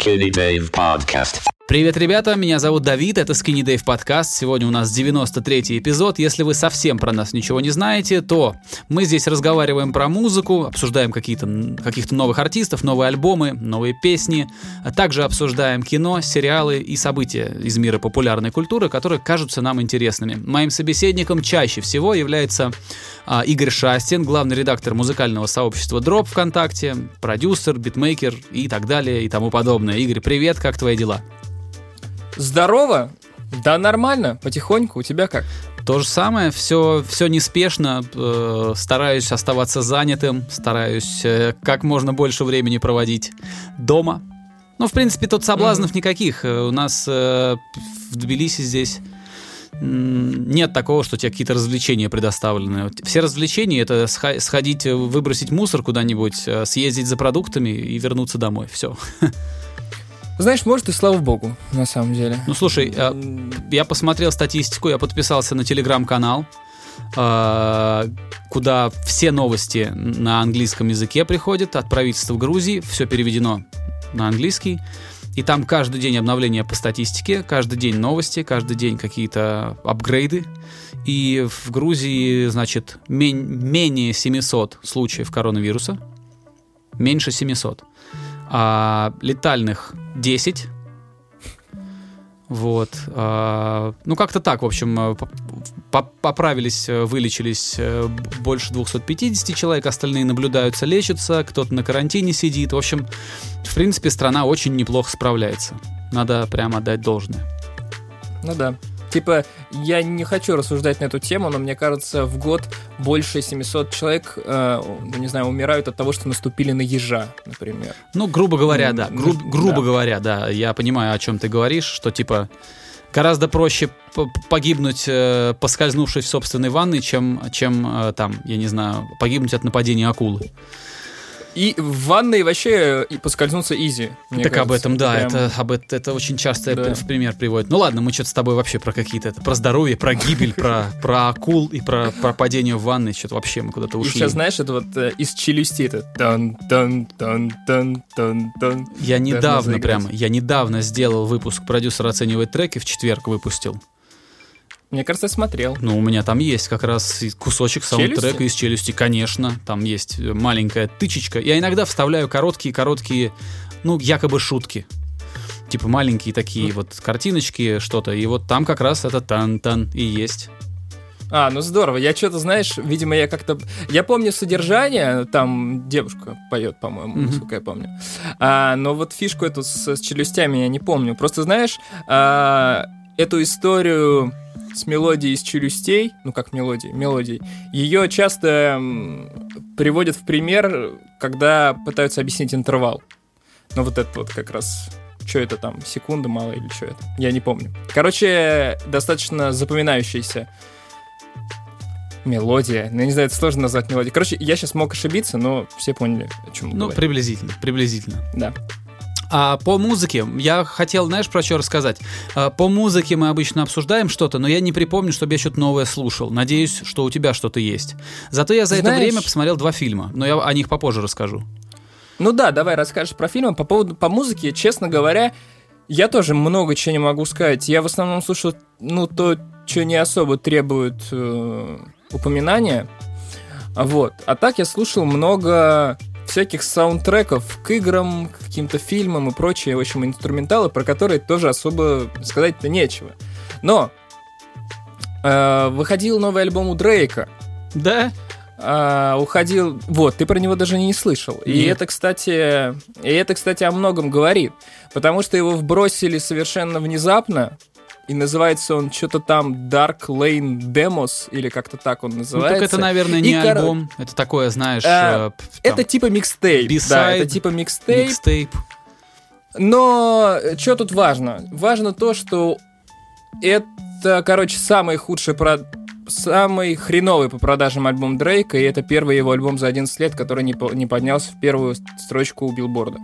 Skinny Dave Podcast. Привет, ребята, меня зовут Давид, это Skinny Dave подкаст. Сегодня у нас 93-й эпизод. Если вы совсем про нас ничего не знаете, то мы здесь разговариваем про музыку, обсуждаем какие-то, каких-то новых артистов, новые альбомы, новые песни, а также обсуждаем кино, сериалы и события из мира популярной культуры, которые кажутся нам интересными. Моим собеседником чаще всего является Игорь Шастин, главный редактор музыкального сообщества Drop ВКонтакте, продюсер, битмейкер и так далее и тому подобное. Игорь, привет, как твои дела? Здорово? Да нормально, потихоньку. У тебя как? То же самое, все, все неспешно, э, стараюсь оставаться занятым, стараюсь э, как можно больше времени проводить дома. Ну, в принципе, тут соблазнов mm-hmm. никаких. Э, у нас э, в Тбилиси здесь нет такого, что тебе какие-то развлечения предоставлены. Все развлечения это сходить, выбросить мусор куда-нибудь, э, съездить за продуктами и вернуться домой. Все. Знаешь, может и слава богу, на самом деле. Ну слушай, а, я посмотрел статистику, я подписался на телеграм-канал, а, куда все новости на английском языке приходят от правительства Грузии, все переведено на английский. И там каждый день обновления по статистике, каждый день новости, каждый день какие-то апгрейды. И в Грузии, значит, менее 700 случаев коронавируса. Меньше 700 а, летальных 10. Вот. А, ну, как-то так, в общем, э, поправились, э, вылечились э, больше 250 человек, остальные наблюдаются, лечатся, кто-то на карантине сидит. В общем, в принципе, страна очень неплохо справляется. Надо прямо отдать должное. Ну да. Типа, я не хочу рассуждать на эту тему, но мне кажется, в год больше 700 человек, э, ну, не знаю, умирают от того, что наступили на ежа, например. Ну, грубо говоря, да. Гру- грубо да. говоря, да. Я понимаю, о чем ты говоришь, что типа гораздо проще погибнуть, э, поскользнувшись в собственной ванной, чем, чем э, там, я не знаю, погибнуть от нападения акулы. И в ванной вообще и поскользнуться изи. Так кажется. об этом, да, Прям... это, об, это, это очень часто да. в пример приводит. Ну ладно, мы что-то с тобой вообще про какие-то, это, про здоровье, про гибель, про, про акул и про, про падение в ванной, что-то вообще мы куда-то ушли. И сейчас, знаешь, это вот э, из челюсти, это тан тан тан тан тан тан Я недавно прямо, я недавно сделал выпуск «Продюсер оценивает треки», в четверг выпустил. Мне кажется, я смотрел. Ну, у меня там есть как раз кусочек саундтрека из челюсти, конечно. Там есть маленькая тычечка. Я иногда вставляю короткие-короткие, ну, якобы шутки. Типа маленькие такие вот картиночки, что-то. И вот там как раз это тан-тан и есть. А, ну здорово. Я что-то, знаешь, видимо, я как-то... Я помню содержание, там девушка поет, по-моему, mm-hmm. насколько я помню. А, но вот фишку эту с, с челюстями я не помню. Просто, знаешь, а, эту историю с мелодией из челюстей, ну как мелодии, мелодий, ее часто приводят в пример, когда пытаются объяснить интервал. Ну вот это вот как раз что это там, секунда мало или что это, я не помню. Короче, достаточно запоминающаяся мелодия. Ну, я не знаю, это сложно назвать мелодией. Короче, я сейчас мог ошибиться, но все поняли, о чем Ну, приблизительно, приблизительно. Да. А по музыке, я хотел, знаешь, про что рассказать? А, по музыке мы обычно обсуждаем что-то, но я не припомню, чтобы я что-то новое слушал. Надеюсь, что у тебя что-то есть. Зато я за Знаешь... это время посмотрел два фильма, но я о них попозже расскажу. Ну да, давай расскажешь про фильмы. По поводу по музыке, честно говоря, я тоже много чего не могу сказать. Я в основном слушаю, ну, то, что не особо требует э, упоминания. Вот. А так я слушал много всяких саундтреков к играм, к каким-то фильмам и прочие, в общем, инструменталы, про которые тоже особо сказать-то нечего. Но э, выходил новый альбом у Дрейка. Да? Uh, уходил. Вот, ты про него даже не слышал. Нет. И это, кстати, и это, кстати, о многом говорит. Потому что его вбросили совершенно внезапно и называется он что-то там Dark Lane Demos, или как-то так он называется. Ну, так это, наверное, не и альбом, кор... это такое, знаешь... А, там, это типа микстейп. Да, это типа микстейп. Микстейп. Но что тут важно? Важно то, что это, короче, самый худший про самый хреновый по продажам альбом Дрейка, и это первый его альбом за 11 лет, который не, по не поднялся в первую строчку у билборда.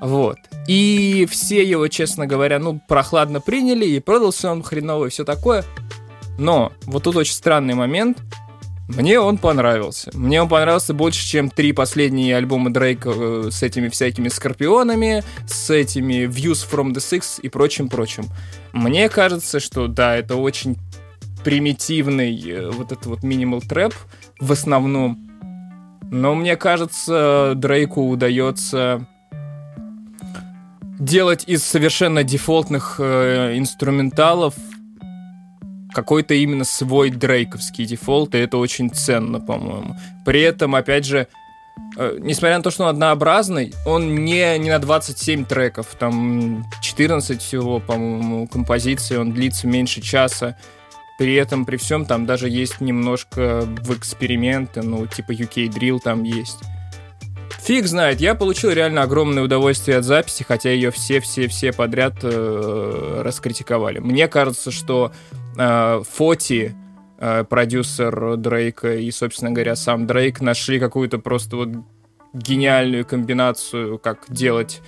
Вот. И все его, честно говоря, ну, прохладно приняли, и продался он хреново, и все такое. Но вот тут очень странный момент. Мне он понравился. Мне он понравился больше, чем три последние альбома Дрейка э, с этими всякими скорпионами, с этими Views from the Six и прочим-прочим. Мне кажется, что да, это очень примитивный э, вот этот вот минимал трэп в основном. Но мне кажется, Дрейку удается делать из совершенно дефолтных э, инструменталов какой-то именно свой дрейковский дефолт, и это очень ценно, по-моему. При этом, опять же, э, несмотря на то, что он однообразный, он не, не на 27 треков, там 14 всего, по-моему, композиций, он длится меньше часа. При этом, при всем, там даже есть немножко в эксперименты, ну, типа UK Drill там есть. Фиг знает, я получил реально огромное удовольствие от записи, хотя ее все-все-все подряд э, раскритиковали. Мне кажется, что э, Фоти, э, продюсер Дрейка и, собственно говоря, сам Дрейк нашли какую-то просто вот гениальную комбинацию, как делать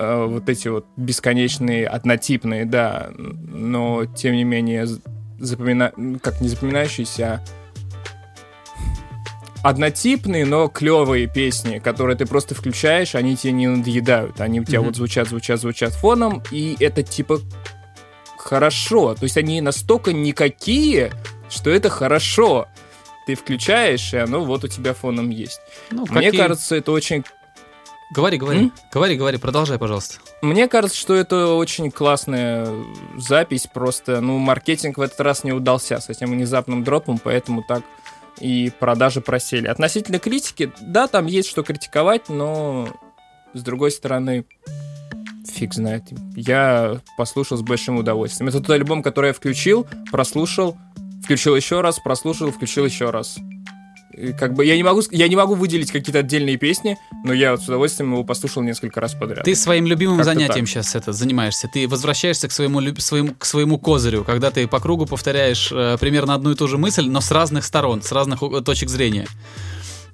э, вот эти вот бесконечные, однотипные, да, но тем не менее запомина... как не запоминающиеся, а однотипные, но клевые песни, которые ты просто включаешь, они тебе не надоедают. Они у тебя mm-hmm. вот звучат, звучат, звучат фоном, и это типа хорошо. То есть они настолько никакие, что это хорошо. Ты включаешь, и оно вот у тебя фоном есть. Ну, Мне какие... кажется, это очень Говори, говори, М? говори, говори, продолжай, пожалуйста. Мне кажется, что это очень классная запись, просто, ну, маркетинг в этот раз не удался с этим внезапным дропом, поэтому так и продажи просели. Относительно критики, да, там есть что критиковать, но с другой стороны, фиг знает. Я послушал с большим удовольствием. Это тот альбом, который я включил, прослушал, включил еще раз, прослушал, включил еще раз как бы я не могу, я не могу выделить какие-то отдельные песни, но я вот с удовольствием его послушал несколько раз подряд. Ты своим любимым Как-то занятием так. сейчас это занимаешься. Ты возвращаешься к своему, своему, к своему козырю, когда ты по кругу повторяешь э, примерно одну и ту же мысль, но с разных сторон, с разных точек зрения.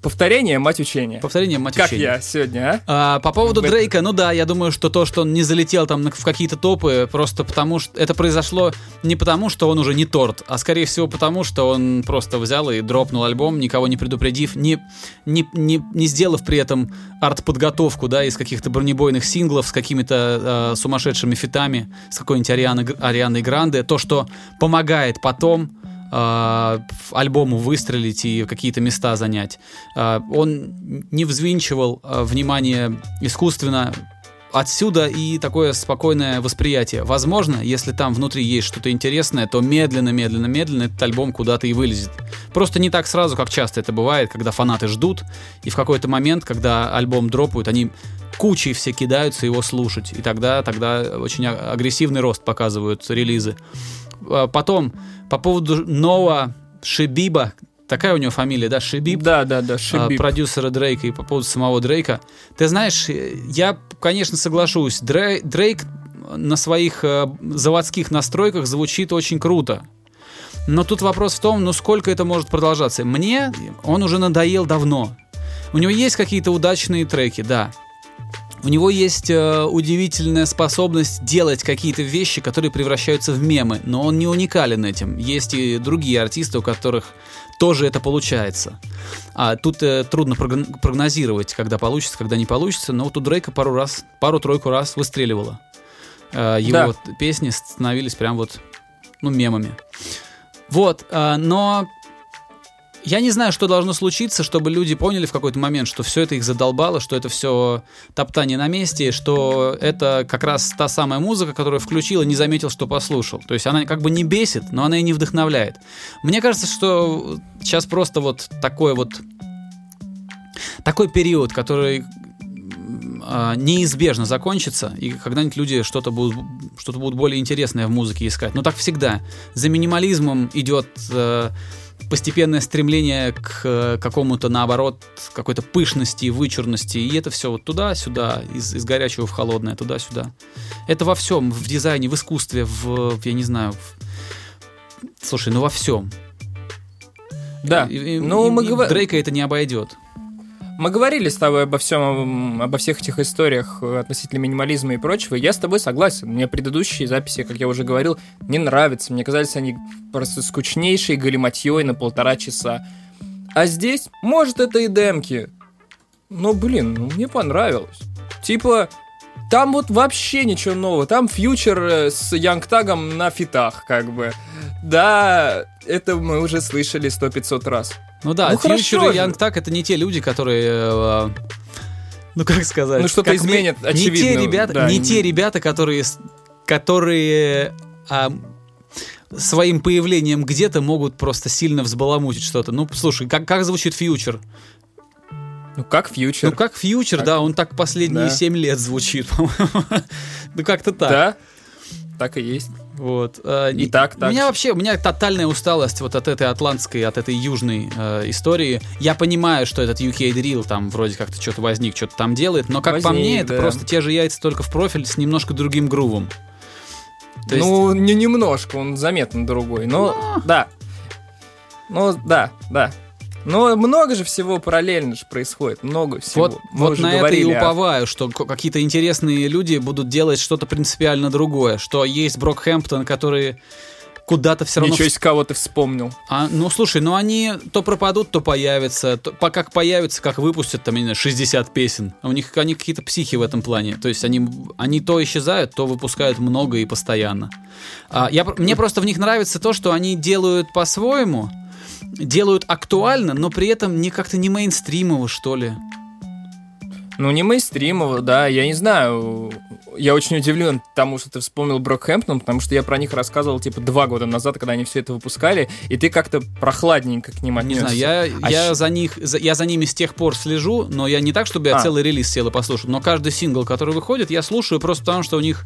Повторение, мать учения. Повторение, мать как учения. Как я сегодня, а? а по поводу в Дрейка, ну да, я думаю, что то, что он не залетел там в какие-то топы, просто потому что это произошло не потому, что он уже не торт, а скорее всего потому, что он просто взял и дропнул альбом, никого не предупредив, не, не, не, не сделав при этом арт-подготовку, да, из каких-то бронебойных синглов с какими-то э, сумасшедшими фитами, с какой-нибудь Арианой, Арианой Гранде, то, что помогает потом э, альбому выстрелить и какие-то места занять. Э, он не взвинчивал э, внимание искусственно отсюда и такое спокойное восприятие. Возможно, если там внутри есть что-то интересное, то медленно, медленно, медленно этот альбом куда-то и вылезет. Просто не так сразу, как часто это бывает, когда фанаты ждут, и в какой-то момент, когда альбом дропают, они кучей все кидаются его слушать. И тогда, тогда очень а, агрессивный рост показывают релизы. Потом по поводу Ноа Шибиба, такая у него фамилия, да, Шибиб? Да, да, да, Шибиб. Продюсера Дрейка и по поводу самого Дрейка. Ты знаешь, я, конечно, соглашусь, Дрейк на своих э, заводских настройках звучит очень круто. Но тут вопрос в том, ну сколько это может продолжаться. Мне он уже надоел давно. У него есть какие-то удачные треки, да. У него есть э, удивительная способность делать какие-то вещи, которые превращаются в мемы, но он не уникален этим. Есть и другие артисты, у которых тоже это получается. А тут э, трудно прогнозировать, когда получится, когда не получится, но вот у Дрейка пару раз, пару-тройку раз выстреливало. Э, его да. песни становились прям вот, ну, мемами. Вот, э, но я не знаю, что должно случиться, чтобы люди поняли в какой-то момент, что все это их задолбало, что это все топтание на месте, что это как раз та самая музыка, которую включил и не заметил, что послушал. То есть она как бы не бесит, но она и не вдохновляет. Мне кажется, что сейчас просто вот такой вот такой период, который а, неизбежно закончится, и когда-нибудь люди что-то будут, что-то будут более интересное в музыке искать. Но так всегда. За минимализмом идет э, постепенное стремление к э, какому-то, наоборот, какой-то пышности, вычурности, и это все вот туда-сюда, из, из горячего в холодное, туда-сюда. Это во всем, в дизайне, в искусстве, в, я не знаю, в... слушай, ну во всем. Да, и, ну и, мы говорим... Дрейка это не обойдет. Мы говорили с тобой обо всем, обо всех этих историях относительно минимализма и прочего. Я с тобой согласен. Мне предыдущие записи, как я уже говорил, не нравятся. Мне казались они просто скучнейшей галиматьей на полтора часа. А здесь, может, это и демки. Но, блин, ну, мне понравилось. Типа, там вот вообще ничего нового. Там фьючер э, с Янгтагом на фитах, как бы. Да, это мы уже слышали сто пятьсот раз. Ну да, Ну, Фьючер хорошо и. Young Так это не те люди, которые... э, ну как сказать? Ну, что-то как мне- изменят, Не те очевидно, ребята, да. не те ребята, которые, которые а, своим появлением где-то могут просто сильно взбаламутить что-то. Ну, слушай, как, как звучит фьючер? Ну, как фьючер. Ну, как фьючер, Как- да, он так последние Да. 7 лет звучит, по-моему. Ну, как-то так. Да, так и есть. Вот. э, И так, У так меня же. вообще, у меня тотальная усталость вот от этой атлантской, от этой южной э, истории. Я понимаю, что этот UK Drill там вроде как-то что-то возник, что-то там делает, но как по Возник, мне, это да. просто те же яйца только в профиль с немножко другим грувом. То есть- ну, не немножко, он заметно другой. Но, да. Ну, да, да. Но много же всего параллельно же происходит. Много всего. вот, Мы вот на это и говорили о- уповаю, что какие-то интересные люди будут делать что-то принципиально другое, что есть Брокхэмптон, которые куда-то все равно Ничего себе, кого ты вспомнил. А, ну, слушай, ну они то пропадут, то появятся. То, по- как появятся, как выпустят, там, не знаю, 60 песен. А у них они какие-то психи в этом плане. То есть они, они то исчезают, то выпускают много и постоянно. А, я, мне просто в них нравится то, что они делают по-своему, делают актуально, но при этом не как-то не мейнстримово, что ли. Ну, не мейнстримово, да, я не знаю. Я очень удивлен тому, что ты вспомнил Брокхэмптон, потому что я про них рассказывал, типа, два года назад, когда они все это выпускали, и ты как-то прохладненько к ним Не отнесся. знаю, я, А я щ- за них, за- я за ними с тех пор слежу, но я не так, чтобы я А. целый релиз сел и послушал, но каждый сингл, который выходит, я слушаю просто потому, что у них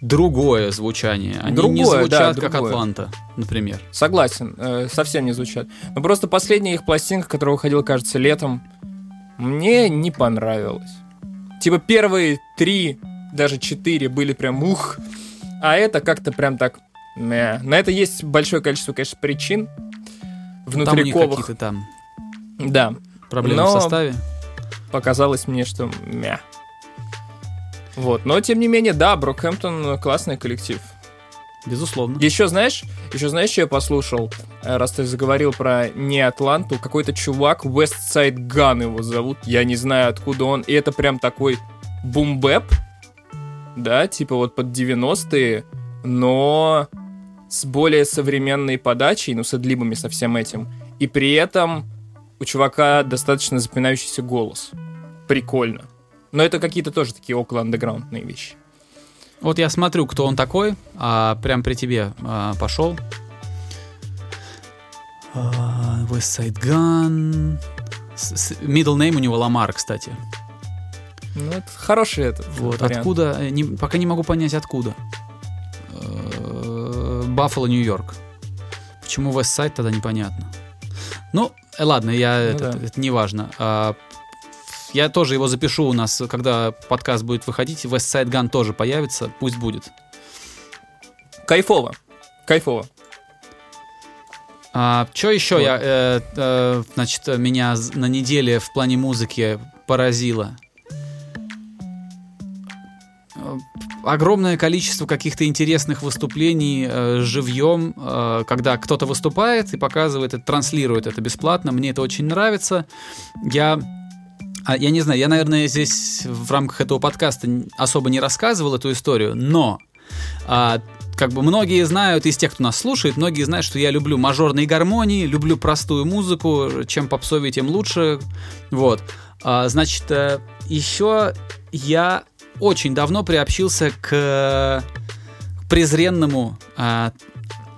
другое звучание. Они не Другое, да, звучат как другое. Атланта, например. Согласен, э, совсем не звучат. Но просто последняя их пластинка, которая выходила, кажется, летом, мне не понравилась. Типа первые три, даже четыре были прям ух, а это как-то прям так... мя. На это есть большое количество, конечно, причин Там у них внутриковых. какие-то там Да, проблемы Но- в составе. показалось мне, что мя. Вот, но тем не менее, да, Брокхэмптон классный коллектив. Безусловно. Еще знаешь, еще знаешь, что я послушал, Э, раз ты заговорил про не Атланту, какой-то чувак, Westside Gun его зовут, я не знаю, откуда он, и это прям такой бумбэп, да, типа вот под 90-е, но с более современной подачей, ну, с адлибами, со всем этим, и при этом у чувака достаточно запоминающийся голос. Прикольно. Но это какие-то тоже такие около андеграундные вещи. Вот я смотрю, кто он такой, а прям при тебе а, пошел. А, West Side Gun. С- с- Middle name у него Ламар, кстати. Ну, это хороший этот Вот, вариант. откуда, э, не- пока не могу понять, откуда. Баффало, Нью-Йорк. Почему Вестсайд тогда непонятно. Ну, э, ладно, я, Ну это, да. это не важно. А, я тоже его запишу у нас, когда подкаст будет выходить. Westside Gun тоже появится, пусть будет. Кайфово. Кайфово. А, что еще Вот. я, э, э, значит, меня на неделе в плане музыки поразило? Э, Огромное количество каких-то интересных выступлений э, живьем, э, когда кто-то выступает и показывает это, транслирует это бесплатно. Мне это очень нравится. Я а, я не знаю, я, наверное, здесь в рамках этого подкаста особо не рассказывал эту историю, но а, как бы многие знают, из тех, кто нас слушает, многие знают, что я люблю мажорные гармонии, люблю простую музыку, чем попсовее, тем лучше. Вот. А, значит, э, еще я очень давно приобщился к презренному а,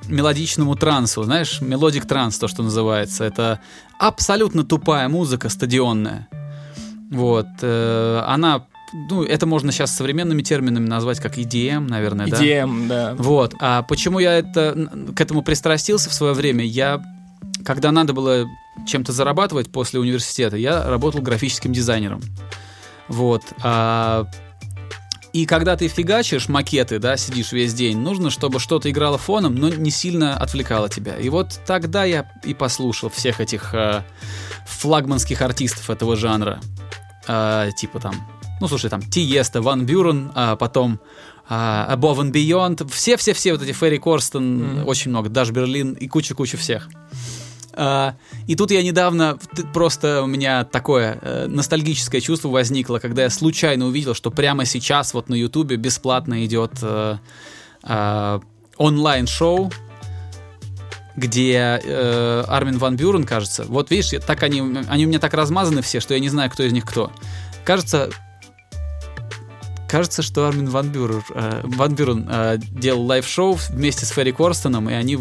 мелодичному трансу, знаешь, melodic trance, то, что называется. Это абсолютно тупая музыка стадионная. Вот. э, она, ну, это можно сейчас современными терминами назвать как EDM, наверное, да? EDM, да. Вот. А почему я это, к этому пристрастился в свое время? Я, когда надо было чем-то зарабатывать после университета, я работал графическим дизайнером. Вот. А И когда ты фигачишь макеты, да, сидишь весь день, нужно, чтобы что-то играло фоном, но не сильно отвлекало тебя. И вот тогда я и послушал всех этих э, флагманских артистов этого жанра. Э, типа там, ну слушай, там Тиеста, Ван Бюрен, а потом э, Above and Beyond, все-все-все вот эти Ферри Корстен, mm-hmm. очень много, Даш Берлин и куча-куча всех. Uh, и тут я недавно, просто у меня такое uh, ностальгическое чувство возникло, когда я случайно увидел, что прямо сейчас вот на Ютубе бесплатно идет uh, uh, онлайн-шоу, где э, Армин Ван Бюрен, кажется. Вот видишь, так они, они у меня так размазаны все, что я не знаю, кто из них кто. Кажется, Кажется, что Армин Ван Бюрен, э, Ван Бюрен э, делал live-шоу вместе с Ферри Корстоном, и они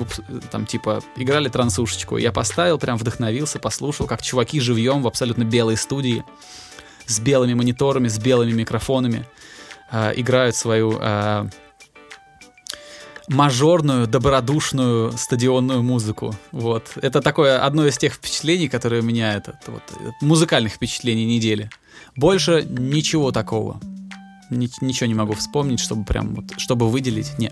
там типа играли трансушечку. Я поставил, прям вдохновился, послушал, как чуваки живьем в абсолютно белой студии с белыми мониторами, с белыми микрофонами э, играют свою э, мажорную, добродушную стадионную музыку. Вот. Это такое одно из тех впечатлений, которые у меня это, вот, музыкальных впечатлений недели. Больше ничего такого ничего не могу вспомнить, чтобы прям вот, чтобы выделить. Не.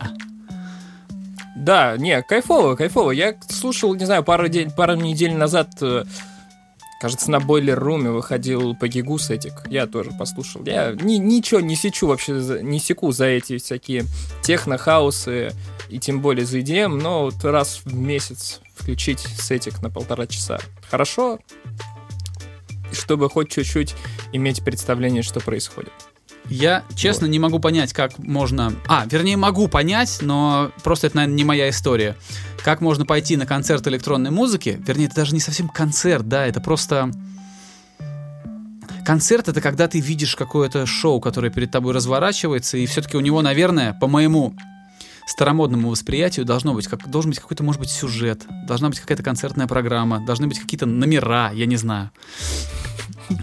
Да, не, кайфово, кайфово. Я слушал, не знаю, пару, день, пару недель назад, э, кажется, на Бойлер Руме выходил Пегигу Сетик. Я тоже послушал. Я ни, ничего не сечу вообще, не секу за эти всякие техно-хаусы и тем более за EDM, но вот раз в месяц включить сетик на полтора часа. Хорошо, чтобы хоть чуть-чуть иметь представление, что происходит. Я, честно, вот. не могу понять, как можно... А, вернее, могу понять, но просто это, наверное, не моя история. Как можно пойти на концерт электронной музыки? Вернее, это даже не совсем концерт, да, это просто... Концерт — это когда ты видишь какое-то шоу, которое перед тобой разворачивается, и все-таки у него, наверное, по моему старомодному восприятию должно быть, как, должен быть какой-то, может быть, сюжет, должна быть какая-то концертная программа, должны быть какие-то номера, я не знаю.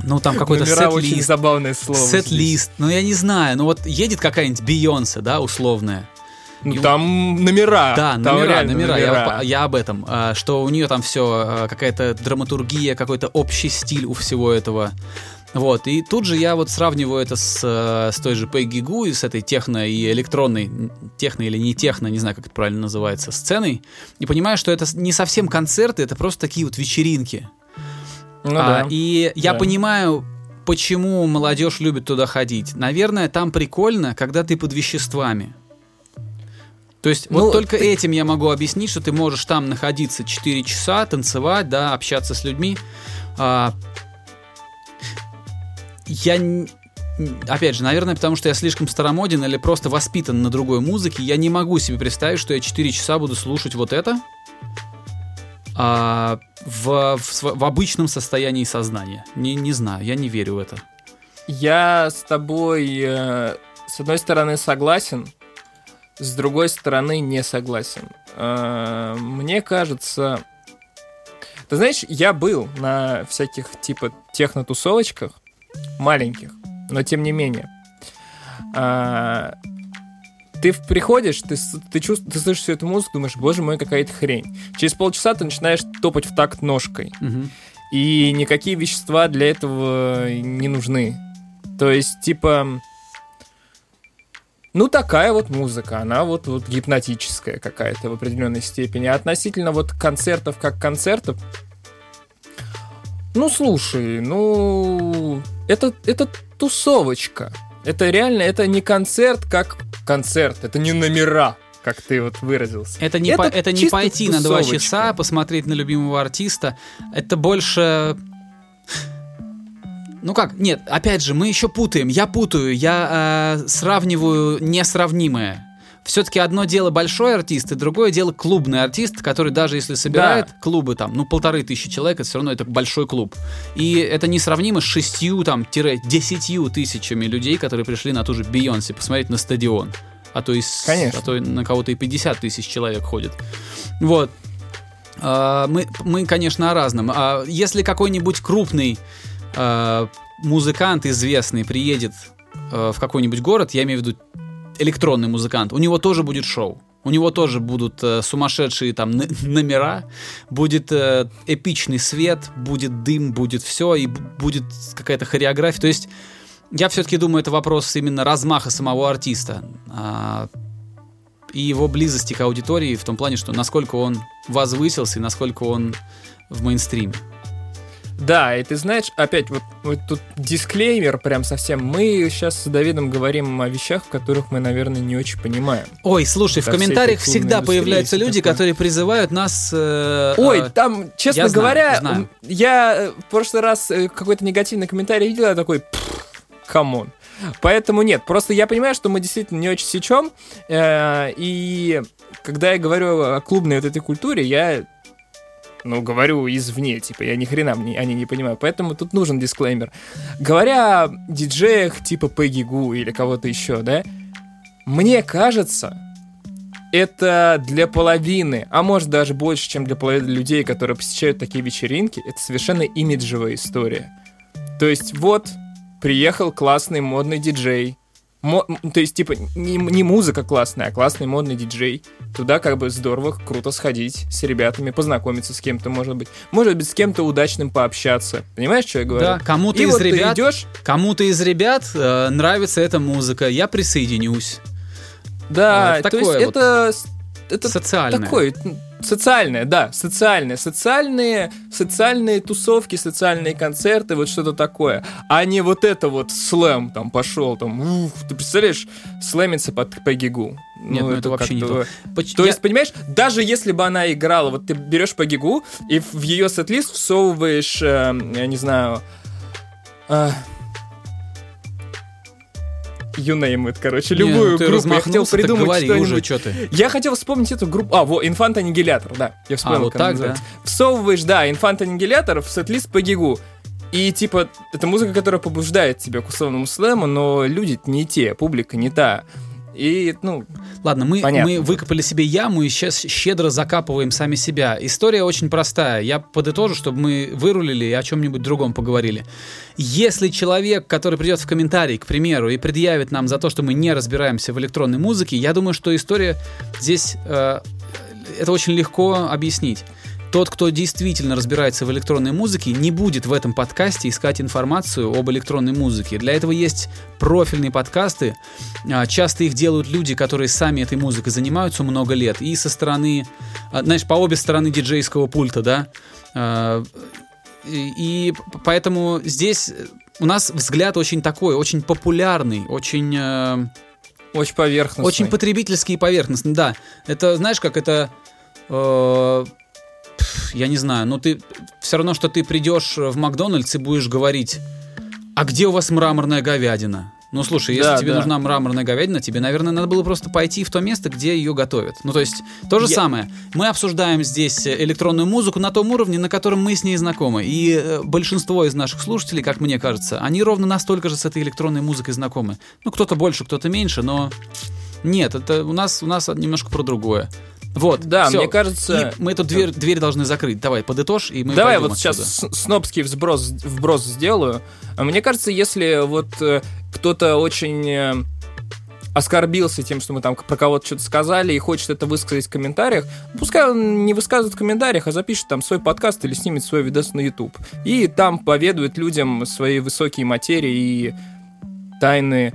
Ну, там какой-то сет-лист. забавное слово. Сет-лист. Ну, я не знаю. Ну, вот едет какая-нибудь Бейонсе, да, условная. Ну, там номера. Да, там номера, номера. номера. Я, я об этом. А, что у нее там все, а, какая-то драматургия, какой-то общий стиль у всего этого. Вот, и тут же я вот сравниваю это с, э, с той же Peggy Goo и с этой техно и электронной, техно или не техно, не знаю, как это правильно называется, сценой, и понимаю, что это не совсем концерты, это просто такие вот вечеринки. Ну, а, да. И я да. понимаю, почему молодежь любит туда ходить. Наверное, там прикольно, когда ты под веществами. То есть ну, вот только ты... этим я могу объяснить, что ты можешь там находиться 4 часа, танцевать, да, общаться с людьми. А, я опять же, наверное, потому что я слишком старомоден или просто воспитан на другой музыке, я не могу себе представить, что я 4 часа буду слушать вот это а, в, в, в обычном состоянии сознания. Не, не знаю, я не верю в это. Я с тобой, э, с одной стороны, согласен, с другой стороны, не согласен. Э, мне кажется... Ты знаешь, я был на всяких типа технотусовочках, маленьких, но тем не менее. А, ты приходишь, ты, ты, чувств, ты слышишь всю эту музыку, думаешь, боже мой, какая-то хрень. Через полчаса ты начинаешь топать в такт ножкой. Угу. И никакие вещества для этого не нужны. То есть, типа... Ну, такая вот музыка, она вот, вот гипнотическая какая-то в определенной степени. А относительно вот концертов как концертов, ну, слушай, ну, это, это тусовочка. Это реально, это не концерт как концерт, это не номера, как ты вот выразился. Это не, это по, это не пойти тусовочка. на два часа, посмотреть на любимого артиста. Это больше... Ну как, нет, опять же, мы еще путаем. Я путаю, я э, сравниваю несравнимое все-таки одно дело большой артист, и другое дело клубный артист, который даже если собирает да. клубы там, ну, полторы тысячи человек, это все равно это большой клуб. И это несравнимо с шестью, там, тире, десятью тысячами людей, которые пришли на ту же Бейонсе посмотреть на стадион. А то, есть, Конечно. а то на кого-то и 50 тысяч человек ходит. Вот. А, мы, мы, конечно, о разном. А если какой-нибудь крупный а, музыкант известный приедет а, в какой-нибудь город, я имею в виду электронный музыкант, у него тоже будет шоу. У него тоже будут э, сумасшедшие там номера, будет э, эпичный свет, будет дым, будет все, и будет какая-то хореография. То есть я все-таки думаю, это вопрос именно размаха самого артиста а, и его близости к аудитории в том плане, что насколько он возвысился и насколько он в мейнстриме. Да, и ты знаешь, опять вот, вот тут дисклеймер прям совсем. Мы сейчас с Давидом говорим о вещах, в которых мы, наверное, не очень понимаем. Ой, слушай, в Ко всей комментариях всегда появляются люди, такое. которые призывают нас... э, Ой, э, там, честно я знаю, говоря, знаю. м, я э, в прошлый раз э, какой-то негативный комментарий видел, я такой, come on. Поэтому нет, просто я понимаю, что мы действительно не очень сечем, э, и когда я говорю о клубной вот этой культуре, я ну, говорю извне, типа, я ни хрена мне, они не понимаю, поэтому тут нужен дисклеймер. Говоря о диджеях типа Пегги Гу или кого-то еще, да, мне кажется, это для половины, а может даже больше, чем для половины людей, которые посещают такие вечеринки, это совершенно имиджевая история. То есть вот приехал классный модный диджей, Мо- то есть, типа, не, не музыка классная, а классный модный диджей. Туда как бы здорово, круто сходить с ребятами, познакомиться с кем-то, может быть. Может быть, с кем-то удачным пообщаться. Понимаешь, что я говорю? Да, кому-то из вот ты ребят, идешь, кому-то из ребят э, нравится эта музыка, я присоединюсь. да, это то есть вот это, это Социальное. такое, м, социальное, да, социальное, социальные, социальные тусовки, социальные концерты, вот что-то такое, а не вот это вот слэм там пошел, там, ух, ты представляешь, слэмиться под Пегигу. Нет, ну это вообще не как-то- Поч- То я- есть, понимаешь, даже если бы она играла, вот ты берешь по гигу и в ее сет-лист всовываешь, э, я не знаю, э, you name it, короче, Не, любую ну ты группу. Я хотел придумать говори что-нибудь. уже, что ты. Я хотел вспомнить эту группу. А, вот, Infant Annihilator, да. Я вспомнил, А, вот как так, называется. Всовываешь, да, Infant Annihilator в сет-лист по гигу. И, типа, это музыка, которая побуждает тебя к условному слэму, но люди не те, публика не та. И, ну, Ладно, мы, Понятно. мы выкопали себе яму и сейчас щедро закапываем сами себя. История очень простая. Я подытожу, чтобы мы вырулили и о чем-нибудь другом поговорили. Если человек, который придет в комментарий, к примеру, и предъявит нам за то, что мы не разбираемся в электронной музыке, я думаю, что история здесь... э, это очень легко объяснить. Тот, кто действительно разбирается в электронной музыке, не будет в этом подкасте искать информацию об электронной музыке. Для этого есть профильные подкасты. А, Часто их делают люди, которые сами этой музыкой занимаются много лет. И со стороны, а, знаешь, по обе стороны диджейского пульта, да. А, И поэтому здесь у нас взгляд очень такой, очень популярный, очень... э, очень поверхностный. очень потребительский и поверхностный, да. Это, знаешь, как это... э, я не знаю, но ты... Все равно, что ты придешь в Макдональдс и будешь говорить, а где у вас мраморная говядина? Ну, слушай, если Да, тебе да. нужна мраморная говядина, тебе, наверное, надо было просто пойти в то место, где ее готовят. Ну, то есть, то же Я- самое. Мы обсуждаем здесь электронную музыку на том уровне, на котором мы с ней знакомы. И э, большинство из наших слушателей, как мне кажется, они ровно настолько же с этой электронной музыкой знакомы. Ну, кто-то больше, кто-то меньше, но нет, это у нас, у нас немножко про другое. Вот, Да, всё. мне кажется- И мы эту дверь, дверь должны закрыть. Давай, подытожь, и мы Давай вот сейчас отсюда. с- снобский взброс, вброс сделаю. Мне кажется, если вот э, кто-то очень э, оскорбился тем, что мы там про кого-то что-то сказали и хочет это высказать в комментариях, пускай он не высказывает в комментариях, а запишет там свой подкаст или снимет свой видос на YouTube. И там поведует людям свои высокие материи и тайны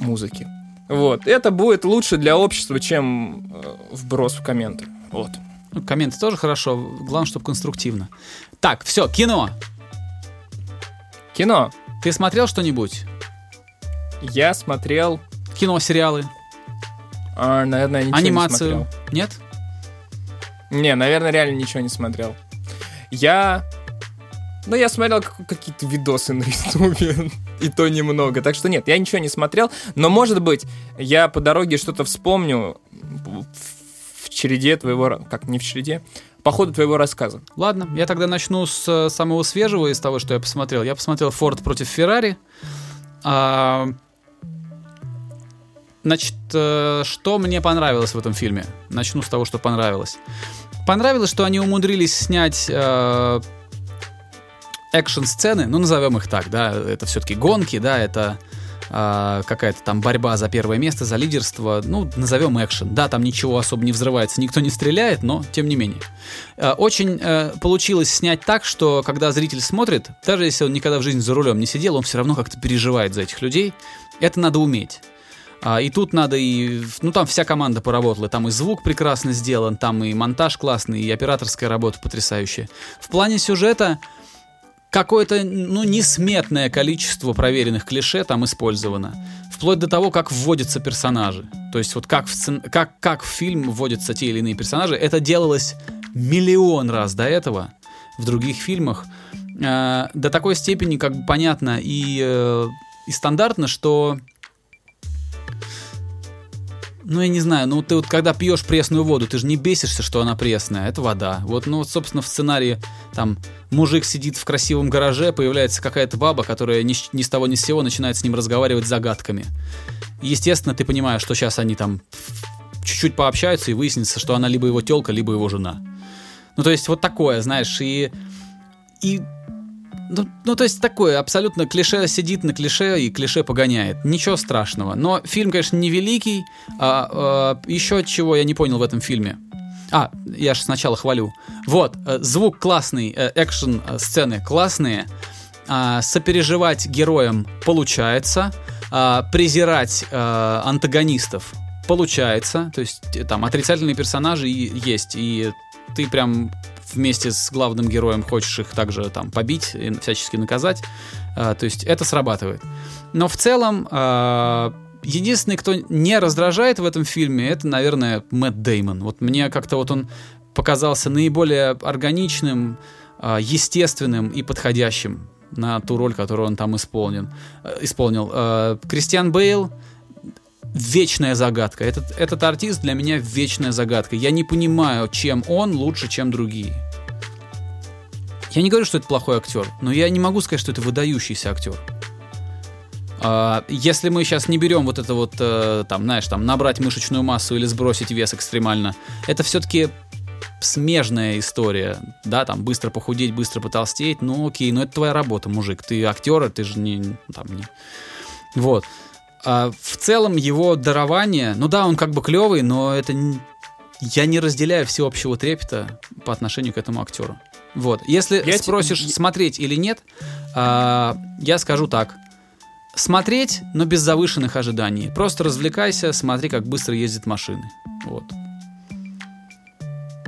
музыки. Вот. Это будет лучше для общества, чем э, вброс в комменты. Вот. Ну, комменты тоже хорошо, главное, чтобы конструктивно. Так, все, кино. Кино. Ты смотрел что-нибудь? Я смотрел Кино, сериалы, А, наверное, ничего не анимацию? смотрел. Нет? Не, наверное, реально ничего не смотрел. Я... Ну, я смотрел как- какие-то видосы на Ютубе, и то немного. Так что нет, я ничего не смотрел. Но, может быть, я по дороге что-то вспомню в череде твоего... Как, не в череде? По ходу твоего рассказа. Ладно, я тогда начну с э, самого свежего из того, что я посмотрел. Я посмотрел Форд против Феррари. А, Значит, э, что мне понравилось в этом фильме? Начну с того, что понравилось. Понравилось, что они умудрились снять э, экшн-сцены, ну, назовем их так, да, это все-таки гонки, да, это э, какая-то там борьба за первое место, за лидерство, ну, назовем экшен. Да, там ничего особо не взрывается, никто не стреляет, но тем не менее. Э, очень э, получилось снять так, что когда зритель смотрит, даже если он никогда в жизни за рулем не сидел, он все равно как-то переживает за этих людей. Это надо уметь. А, и тут надо и... Ну, там вся команда поработала. Там и звук прекрасно сделан, там и монтаж классный, и операторская работа потрясающая. В плане сюжета какое-то, ну, несметное количество проверенных клише там использовано. Вплоть до того, как вводятся персонажи. То есть вот как в, сцен... как, как в фильм вводятся те или иные персонажи. Это делалось миллион раз до этого в других фильмах. Э, до такой степени как бы понятно и, э, и стандартно, что ну, я не знаю, ну ты вот когда пьешь пресную воду, ты же не бесишься, что она пресная, это вода. Вот, ну, вот, собственно, в сценарии там мужик сидит в красивом гараже, появляется какая-то баба, которая ни, ни с того ни с сего начинает с ним разговаривать загадками. Естественно, ты понимаешь, что сейчас они там чуть-чуть пообщаются и выяснится, что она либо его телка, либо его жена. Ну, то есть вот такое, знаешь, и... И ну, ну, то есть такое, абсолютно клише сидит на клише и клише погоняет. Ничего страшного. Но фильм, конечно, не великий. А, а, еще чего я не понял в этом фильме. А, я же сначала хвалю. Вот, э, звук классный, э, экшен э, сцены классные. А, сопереживать героям получается. А, презирать а, антагонистов получается. То есть там отрицательные персонажи есть. И ты прям вместе с главным героем хочешь их также там побить и всячески наказать. А, то есть это срабатывает. Но в целом а, единственный, кто не раздражает в этом фильме, это, наверное, Мэтт Деймон. Вот мне как-то вот он показался наиболее органичным, а, естественным и подходящим на ту роль, которую он там исполнен, э, исполнил. Кристиан Бейл вечная загадка. Этот, этот артист для меня вечная загадка. Я не понимаю, чем он лучше, чем другие. Я не говорю, что это плохой актер, но я не могу сказать, что это выдающийся актер. А, если мы сейчас не берем вот это вот, э, там, знаешь, там, набрать мышечную массу или сбросить вес экстремально, это все-таки смежная история, да, там, быстро похудеть, быстро потолстеть, ну окей, но это твоя работа, мужик, ты актер, ты же не, там, не... Вот. А в целом его дарование, ну да, он как бы клевый, но это я не разделяю всеобщего трепета по отношению к этому актеру. Вот. Если я спросишь, te... смотреть или нет, а, я скажу так. Смотреть, но без завышенных ожиданий. Просто развлекайся, смотри, как быстро ездят машины. Вот.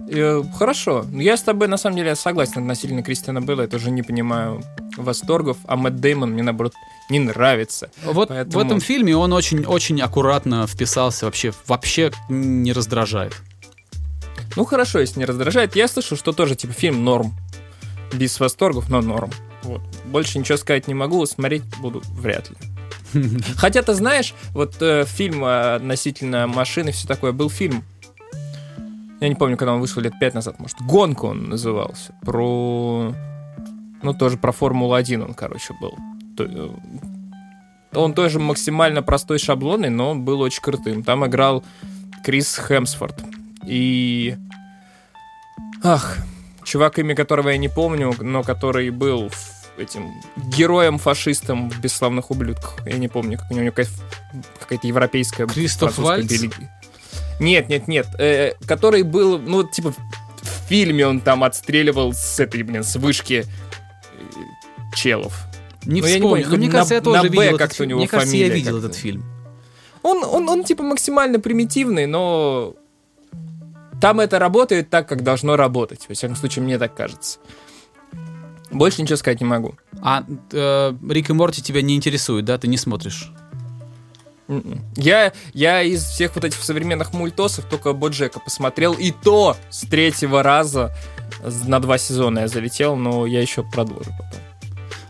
Э, хорошо. Я с тобой, на самом деле, согласен относительно Кристиана Белла. Я тоже не понимаю восторгов, а Мэтт Деймон мне, наоборот, не нравится. Вот Поэтому... в этом фильме он очень-очень аккуратно вписался, вообще, вообще не раздражает. Ну хорошо, если не раздражает. Я слышу, что тоже типа фильм норм. Без восторгов, но норм. Вот. Больше ничего сказать не могу, смотреть буду вряд ли. Хотя ты знаешь, вот э, фильм относительно машины, все такое, был фильм. Я не помню, когда он вышел лет пять назад, может, «Гонка» он назывался. Про... Ну, тоже про Формулу-1 он, короче, был. Э, он тоже максимально простой, шаблонный, но он был очень крутым. Там играл Крис Хемсфорд. И... Ах, чувак, имя которого я не помню, но который был этим героем-фашистом в «Бесславных ублюдках». Я не помню, как у него какая-то, какая-то европейская... Кристоф Вальц? Нет, нет, нет. Э, который был, ну, типа, в фильме он там отстреливал с этой, блин, с вышки э, челов. Не но вспомню, я не помню, но мне кажется, на, я тоже на видел этот, у него Мне кажется, я видел этот фильм. Он, он, он, типа, максимально примитивный, но там это работает так, как должно работать. Во всяком случае, мне так кажется. Больше ничего сказать не могу. А э, Рик и Морти тебя не интересует, да? Ты не смотришь? М-м. Я, я из всех вот этих современных мультосов только Боджека посмотрел, и то с третьего раза на два сезона я залетел, но я еще продолжу потом.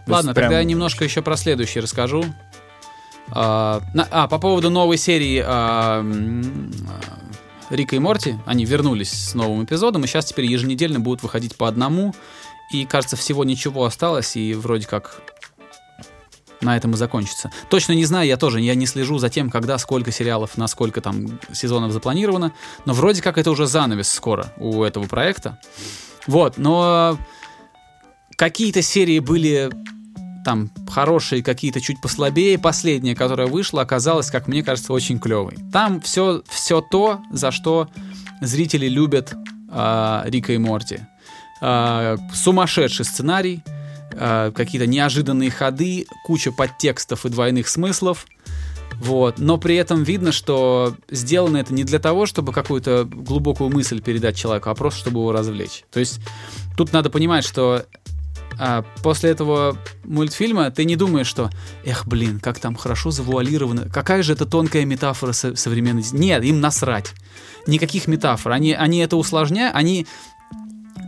Ладно, прям... тогда я немножко еще про следующий расскажу. А, на, а по поводу новой серии а, Рика и Морти, они вернулись с новым эпизодом, и сейчас теперь еженедельно будут выходить по одному. И, кажется, всего ничего осталось, и вроде как на этом и закончится. Точно не знаю, я тоже, я не слежу за тем, когда, сколько сериалов, на сколько там сезонов запланировано, но вроде как это уже занавес скоро у этого проекта. Вот, но какие-то серии были там хорошие какие-то чуть послабее. Последняя, которая вышла, оказалась, как мне кажется, очень клевой. Там все, все то, за что зрители любят э, Рика и Морти. Э, сумасшедший сценарий, э, какие-то неожиданные ходы, куча подтекстов и двойных смыслов. Вот. Но при этом видно, что сделано это не для того, чтобы какую-то глубокую мысль передать человеку, а просто чтобы его развлечь. То есть тут надо понимать, что а, после этого мультфильма ты не думаешь, что эх, блин, как там хорошо завуалировано, какая же это тонкая метафора со- современной... Нет, им насрать. Никаких метафор. Они, они это усложняют, они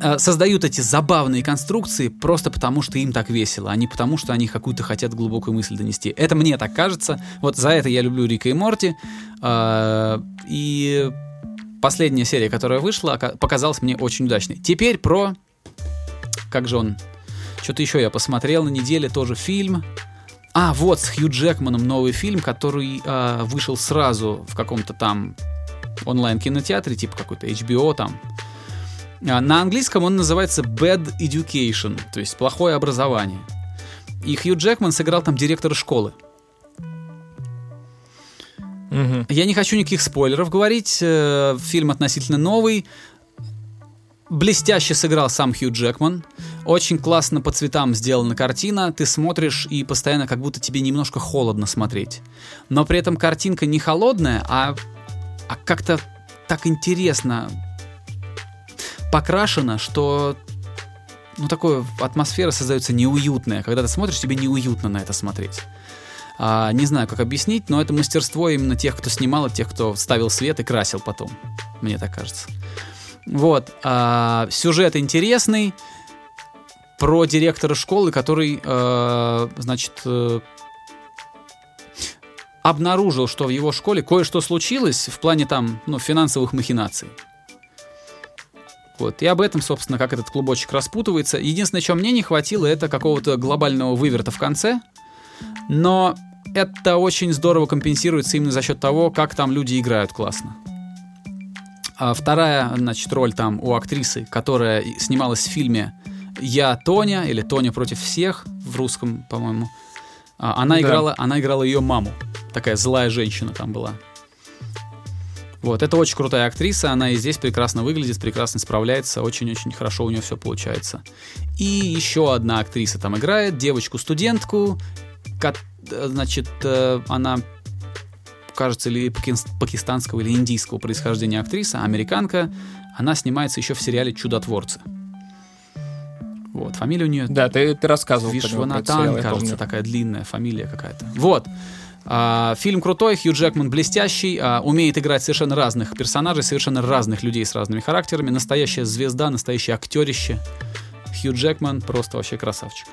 э, создают эти забавные конструкции просто потому, что им так весело, а не потому, что они какую-то хотят глубокую мысль донести. Это мне так кажется. Вот за это я люблю Рика и Морти. Э, и последняя серия, которая вышла, показалась мне очень удачной. Теперь про... Как же он что-то еще я посмотрел на неделе, тоже фильм. А, вот, с Хью Джекманом новый фильм, который э, вышел сразу в каком-то там онлайн-кинотеатре, типа какой-то HBO там. А, на английском он называется Bad Education, то есть плохое образование. И Хью Джекман сыграл там директора школы. Угу. Я не хочу никаких спойлеров говорить. Э, фильм относительно новый. Блестяще сыграл сам Хью Джекман. Очень классно по цветам сделана картина. Ты смотришь и постоянно как будто тебе немножко холодно смотреть. Но при этом картинка не холодная, а, а как-то так интересно покрашена, что ну, такая атмосфера создается неуютная. Когда ты смотришь, тебе неуютно на это смотреть. А, не знаю, как объяснить, но это мастерство именно тех, кто снимал, и тех, кто ставил свет и красил потом. Мне так кажется. Вот. А, сюжет интересный про директора школы, который, э, значит, э, обнаружил, что в его школе кое-что случилось в плане там, ну, финансовых махинаций. Вот. И об этом, собственно, как этот клубочек распутывается. Единственное, чего мне не хватило, это какого-то глобального выверта в конце. Но это очень здорово компенсируется именно за счет того, как там люди играют классно. А вторая, значит, роль там у актрисы, которая снималась в фильме «Я Тоня» или «Тоня против всех» в русском, по-моему. А, она, да. играла, она играла ее маму. Такая злая женщина там была. Вот, это очень крутая актриса, она и здесь прекрасно выглядит, прекрасно справляется, очень-очень хорошо у нее все получается. И еще одна актриса там играет, девочку-студентку, значит, э, она кажется, или пакистанского или индийского происхождения актриса, американка, она снимается еще в сериале «Чудотворцы». Вот, фамилия у нее... Да, ты, ты рассказывал. Вишванатан, кажется, такая длинная фамилия какая-то. Вот. А, фильм крутой, Хью Джекман блестящий, а, умеет играть совершенно разных персонажей, совершенно разных людей с разными характерами. Настоящая звезда, настоящее актерище. Хью Джекман просто вообще красавчик.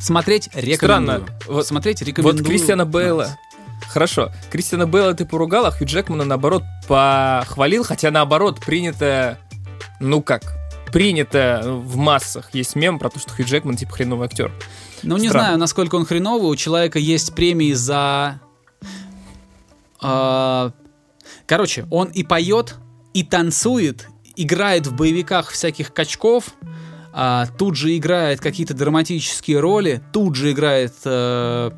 Смотреть рекомендую. Странно. Вот, Смотреть рекомендую. Вот Кристиана Бейла. Хорошо. Кристиана Бейла ты поругал, а Хью Джекмана, наоборот, похвалил, хотя, наоборот, принято... Ну как? Принято в массах. Есть мем про то, что Хью Джекман, типа, хреновый актер. Ну, не знаю, насколько он хреновый. У человека есть премии за... Э, короче, он и поет, и танцует, играет в боевиках всяких качков, а, тут же играет какие-то драматические роли, тут же играет э,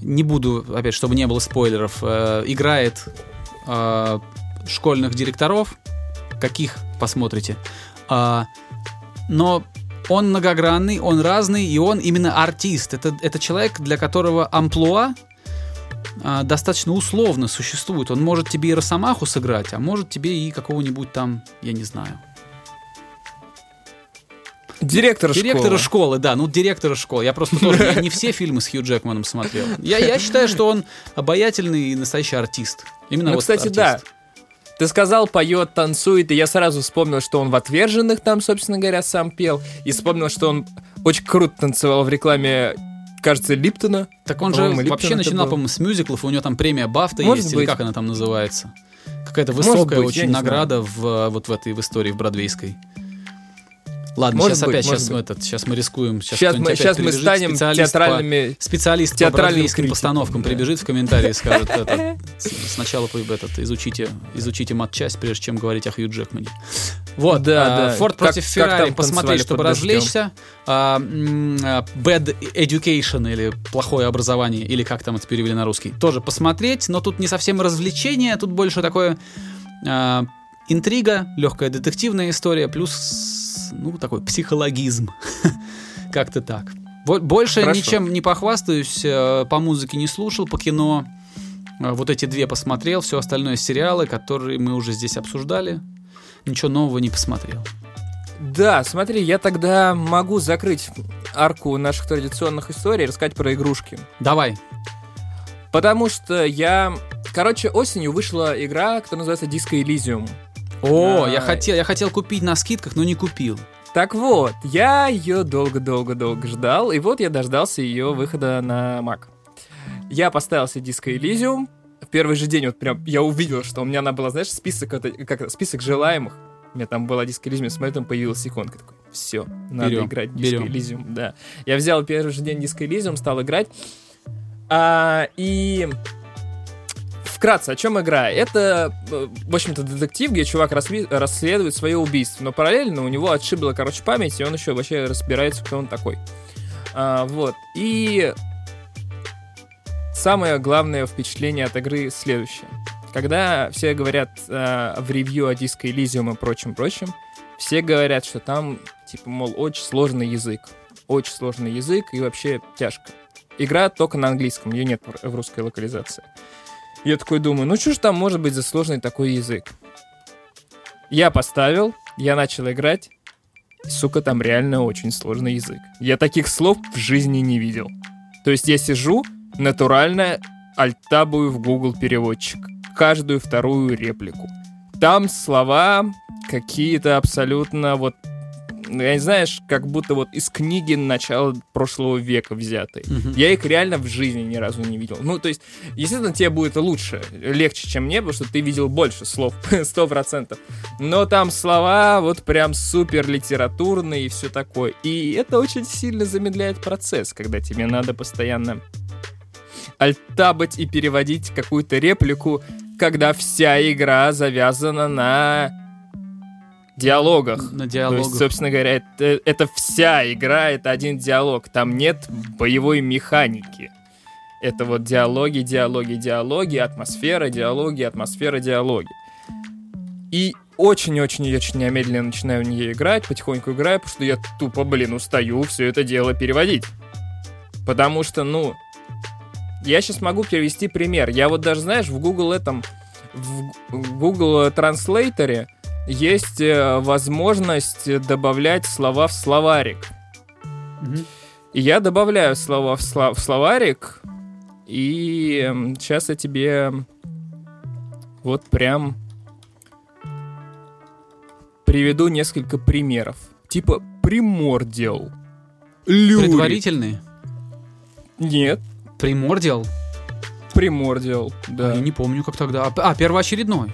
не буду, опять, чтобы не было спойлеров, э, играет э, школьных директоров, каких посмотрите. Э, но он многогранный, он разный, и он именно артист. Это, это человек, для которого амплуа э, достаточно условно существует. Он может тебе и Росомаху сыграть, а может тебе и какого-нибудь там, я не знаю, Директора школы. Директора школы, да, ну директора школы. Я просто тоже не, не все фильмы с Хью Джекманом смотрел. Я, я считаю, что он обаятельный и настоящий артист. Именно ну, вот кстати, артист. да. Ты сказал, поет, танцует, и я сразу вспомнил, что он в «Отверженных» там, собственно говоря, сам пел, и вспомнил, что он очень круто танцевал в рекламе кажется, Липтона. Так он же вообще начинал, по-моему, с мюзиклов, у него там премия Бафта Может есть, быть. или как она там называется? Какая-то высокая быть, очень награда в, вот в этой в истории, в бродвейской. Ладно, Может сейчас быть, опять, сейчас, быть. мы, этот, сейчас мы рискуем. Сейчас, Сейчас мы, сейчас мы станем специалист по- театральными... Специалист по театральным бродвейским постановкам прибежит в комментарии и скажет, это, сначала вы этот, изучите, изучите матчасть, прежде чем говорить о Хью Джекмане. Вот, Да, а, да. Форд Как- против Феррари посмотреть, чтобы развлечься. А, а, Bad Education или плохое образование, или как там это перевели на русский. Тоже посмотреть, но тут не совсем развлечение, тут больше такое а, интрига, легкая детективная история, плюс, ну, такой психологизм. Как-то так. Бо- Больше Хорошо. ничем не похвастаюсь, э, по музыке не слушал, по кино. Э, Вот эти две посмотрел, все остальное сериалы, которые мы уже здесь обсуждали. Ничего нового не посмотрел. Да, смотри, я тогда могу закрыть арку наших традиционных историй и рассказать про игрушки. Давай. Потому что я... Короче, осенью вышла игра, которая называется Disco Elysium. О, А. я хотел, я хотел купить на скидках, но не купил. Так вот, я ее долго-долго-долго ждал, и вот я дождался ее выхода на Mac. Я поставил себе Disco Elysium. В первый же день вот прям я увидел, что у меня она была, знаешь, список, это- как список желаемых. У меня там была Disco Elysium, смотрю, там появилась иконка. Такой, все, надо Берем, играть Disco берем. Elysium, да. Я взял первый же день Disco Elysium, стал играть. А, и вкратце, о чем игра? Это, э, в общем-то, детектив, где чувак расследует свое убийство, но параллельно у него отшибла, короче, память, и он еще вообще разбирается, кто он такой. А, вот. И самое главное впечатление от игры следующее. Когда все говорят э, в ревью о Disco Elysium и прочем-прочем, все говорят, что там, типа, мол, очень сложный язык. Очень сложный язык и вообще тяжко. Игра только на английском, ее нет в русской локализации. Я такой думаю, ну что ж там может быть за сложный такой язык? Я поставил, я начал играть. Сука, там реально очень сложный язык. Я таких слов в жизни не видел. То есть я сижу, натурально альтабую в Google переводчик. Каждую вторую реплику. Там слова какие-то абсолютно вот я не знаешь, как будто вот из книги начала прошлого века взятые. Я их реально в жизни ни разу не видел. Ну, то есть, естественно, тебе будет лучше, легче, чем мне, потому что ты видел больше слов, сто процентов. Но там слова вот прям супер литературные и все такое. И это очень сильно замедляет процесс, когда тебе надо постоянно альтабать и переводить какую-то реплику, когда вся игра завязана на диалогах. На То диалогах. есть, собственно говоря, это, это вся игра, это один диалог. Там нет боевой механики. Это вот диалоги, диалоги, диалоги, атмосфера, диалоги, атмосфера, диалоги. И очень-очень-очень я медленно начинаю в нее играть, потихоньку играю, потому что я тупо, блин, устаю все это дело переводить. Потому что, ну, я сейчас могу перевести пример. Я вот даже, знаешь, в Google этом, в Google Транслейторе есть э, возможность добавлять слова в словарик. Мгм. И я добавляю слова в, сло- в словарик, и сейчас я тебе вот прям приведу несколько примеров. Типа примордиал. Люрик. Предварительные. Нет, Примордиал. примордиал, да. Я не помню, как тогда. А, А, первоочередной.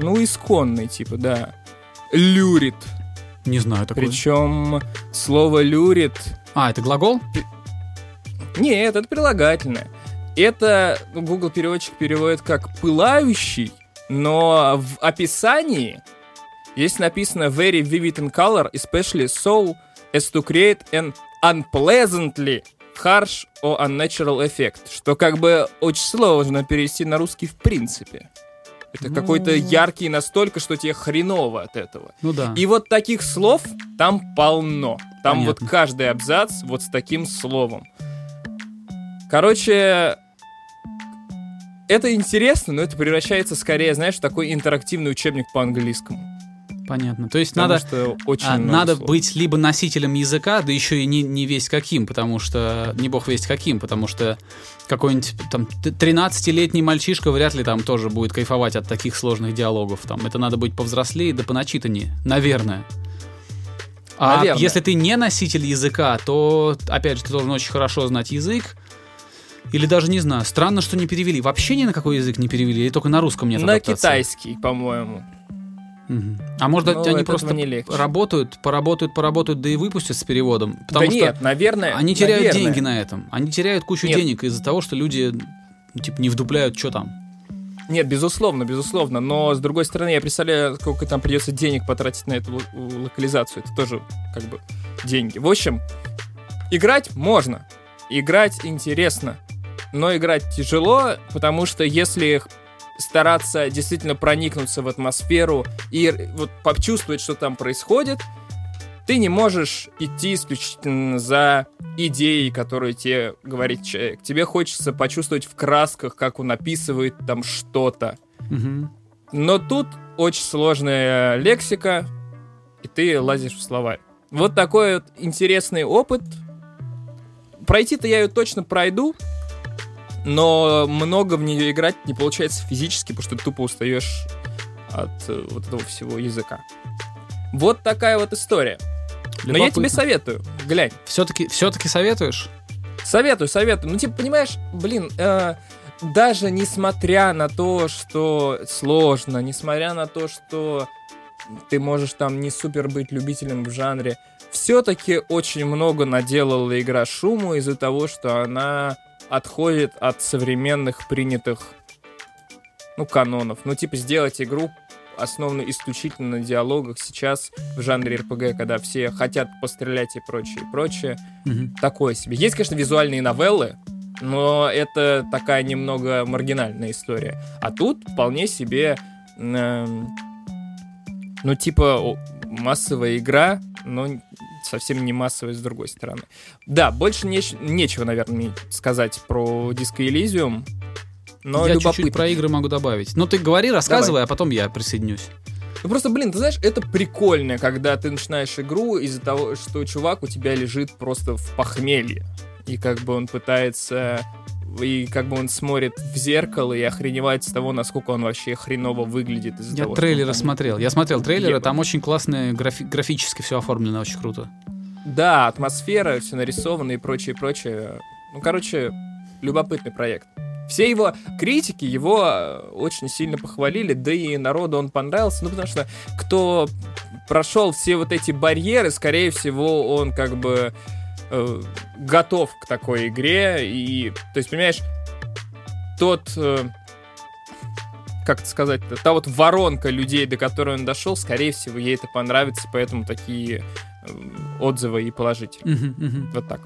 Ну, исконный, типа, да. Люрит. Не знаю такой. Причем слово люрит А, это глагол? Нет, это прилагательное. Это ну, Google переводчик переводит как пылающий, но в описании здесь написано very vivid in color, especially so as to create an unpleasantly harsh or unnatural effect, что как бы очень сложно перевести на русский в принципе. Это Ну. какой-то яркий настолько, что тебе хреново от этого. Ну да. И вот таких слов там полно. Там Понятно. вот каждый абзац вот с таким словом. Короче, это интересно, но это превращается скорее, знаешь, в такой интерактивный учебник по английскому. Понятно. То есть Потому надо, что очень а, надо слов. быть либо носителем языка, да еще и не, не весть каким, потому что не бог весть каким, потому что какой-нибудь там т- 13-летний мальчишка вряд ли там тоже будет кайфовать от таких сложных диалогов. Там это надо быть повзрослее да поначитаннее, наверное. А Наверное. если ты не носитель языка, то, опять же, ты должен очень хорошо знать язык. Или даже не знаю. Странно, что не перевели. Вообще ни на какой язык не перевели, или только на русском нет На адаптации? китайский, по-моему. А может, Но они просто не легче. работают, поработают, поработают, да и выпустят с переводом. Потому да что нет, наверное. они теряют наверное. деньги на этом. Они теряют кучу Нет. денег из-за того, что люди типа не вдупляют, что там. Нет, безусловно, безусловно. Но с другой стороны, я представляю, сколько там придется денег потратить на эту ло- локализацию. Это тоже как бы деньги. В общем, играть можно. Играть интересно. Но играть тяжело, потому что если стараться действительно проникнуться в атмосферу и вот почувствовать, что там происходит, ты не можешь идти исключительно за идеей, которую тебе говорит человек. Тебе хочется почувствовать в красках, как он описывает там что-то. Мгм. Но тут очень сложная лексика, и ты лазишь в слова. Вот такой вот интересный опыт. Пройти-то я ее точно пройду, но много в нее играть не получается физически, потому что ты тупо устаешь от э, вот этого всего языка. Вот такая вот история. Но я тебе Любопытно. советую, глянь. Все-таки, все-таки советуешь? Советую, советую. Ну, типа, понимаешь, блин, э, даже несмотря на то, что сложно, несмотря на то, что ты можешь там не супер быть любителем в жанре, все-таки очень много наделала игра шуму из-за того, что она отходит от современных принятых, ну, канонов. Ну, типа, сделать игру основанную исключительно на диалогах сейчас в жанре РПГ, когда все хотят пострелять и прочее, и прочее Мгм. такое себе. Есть, конечно, визуальные новеллы, но это такая немного маргинальная история. А тут вполне себе, эм, ну, типа, массовая игра, но совсем не массовая с другой стороны. Да, больше неч- нечего, наверное, сказать про Disco Elysium, но я любопытно. чуть-чуть про игры могу добавить. Ну, ты говори, рассказывай, а потом я присоединюсь. Ну просто, блин, ты знаешь, это прикольно, когда ты начинаешь игру из-за того, что чувак у тебя лежит просто в похмелье. И как бы он пытается... И как бы он смотрит в зеркало и охреневает с того, насколько он вообще хреново выглядит из-за Я того, трейлеры там- смотрел. Я смотрел трейлеры, Еба. там очень классно графи- графически все оформлено, очень круто. Да, атмосфера, все нарисовано и прочее, прочее. Ну, короче, любопытный проект. Все его критики его э, очень сильно похвалили, да и народу он понравился, ну, потому что кто прошел все вот эти барьеры, скорее всего, он как бы э, готов к такой игре, и, то есть, понимаешь, тот, э, как это сказать, та вот воронка людей, до которой он дошел, скорее всего, ей это понравится, поэтому такие э, отзывы и положительные. Мгм, мгм. Вот так.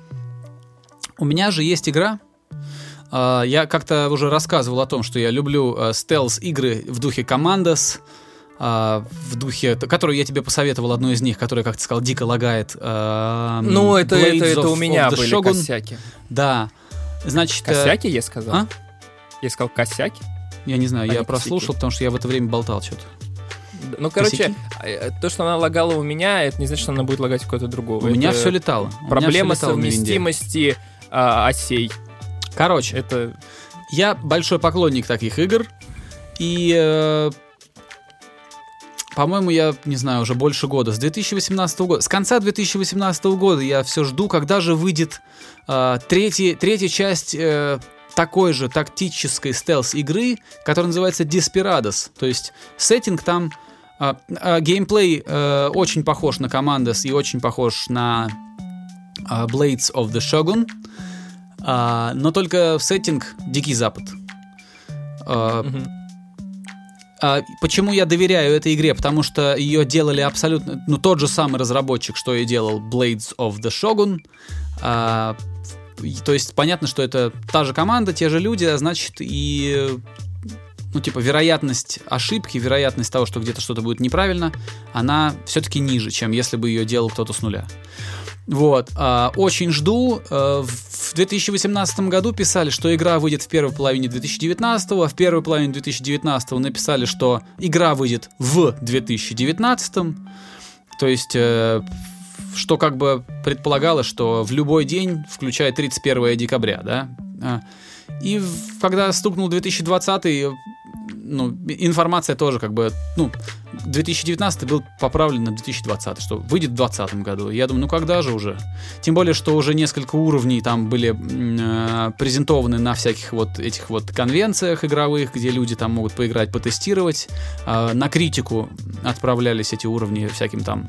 У меня же есть игра. А, Я как-то уже рассказывал о том, что я люблю э, стелс-игры в духе Commandos, а, в духе, которую я тебе посоветовал, одну из них, которая, как ты сказал, дико лагает. эм, Ну, это, это, Blades это of- у меня of были Shogun. косяки. Да. Значит, э, Косяки, я сказал? А? Я сказал косяки? я не знаю, А я не прослушал, косяки. потому что я в это время болтал что-то. Ну, короче, Косяки? э, то, что она лагала у меня, это не значит, что она будет лагать у кого-то другого. У меня Это все летало. У меня Проблема всё летало совместимости а, осей. Короче, Это Я большой поклонник таких игр. И, э, по-моему, я, не знаю, уже больше года. С 2018 года. С конца 2018 года я все жду, когда же выйдет э, третья, третья часть э, такой же тактической стелс-игры, которая называется Desperados. То есть сеттинг там... э, э, геймплей э, очень похож на Commandos и очень похож на э, Blades of the Shogun. А, но только сеттинг Дикий Запад. А, мгм. А почему я доверяю этой игре? Потому что ее делали абсолютно, ну тот же самый разработчик, что и делал Blades of the Shogun. А, то есть понятно, что это та же команда, те же люди, а значит и ну типа вероятность ошибки, вероятность того, что где-то что-то будет неправильно, она все-таки ниже, чем если бы ее делал кто-то с нуля. Вот, а, очень жду. А, 2018 году писали, что игра выйдет в первой половине 2019, а в первой половине 2019 написали, что игра выйдет в 2019. То есть, э, что как бы предполагалось, что в любой день, включая 31 декабря, да. А, И в- когда стукнул 2020, ну, информация тоже как бы, ну, 2019 был поправлен на 2020, что выйдет в 2020 году. Я думаю, ну когда же уже? Тем более, что уже несколько уровней там были э, презентованы на всяких вот этих вот конвенциях игровых, где люди там могут поиграть, потестировать. Э, на критику отправлялись эти уровни всяким там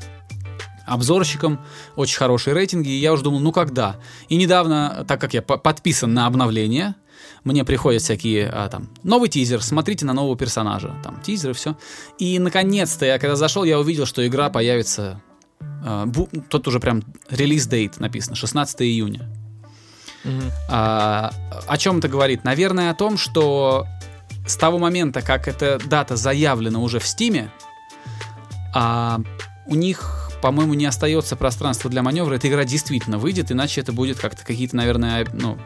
обзорщикам, очень хорошие рейтинги, и я уже думал, ну когда? И недавно, так как я подписан на обновление, мне приходят всякие, а, там, новый тизер, смотрите на нового персонажа, там, тизеры, все. И, наконец-то, я когда зашел, я увидел, что игра появится, а, бу, тут уже прям релиз-дейт написано, 16 июня. Mm-hmm. А, о чем это говорит? Наверное, о том, что с того момента, как эта дата заявлена уже в Стиме, а, у них по-моему, не остается пространства для маневра. Эта игра действительно выйдет, иначе это будет как-то какие-то, наверное, ну,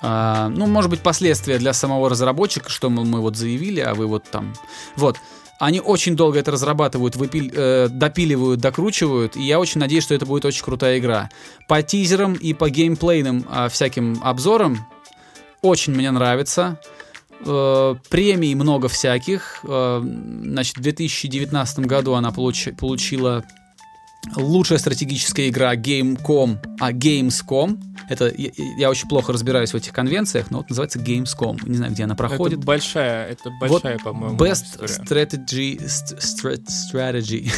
а, ну, может быть, последствия для самого разработчика, что мы, мы вот заявили, а вы вот там... Вот. Они очень долго это разрабатывают, выпил, э, допиливают, докручивают, и я очень надеюсь, что это будет очень крутая игра. По тизерам и по геймплейным э, всяким обзорам очень мне нравится. Э, премий много всяких. Э, значит, в 2019 году она получ, получила лучшая стратегическая игра Gamecom, а Gamescom. Это я, я очень плохо разбираюсь в этих конвенциях, но вот называется Gamescom. Не знаю, где она проходит. Это большая, это большая, вот по-моему. Best Strategy, Strategy.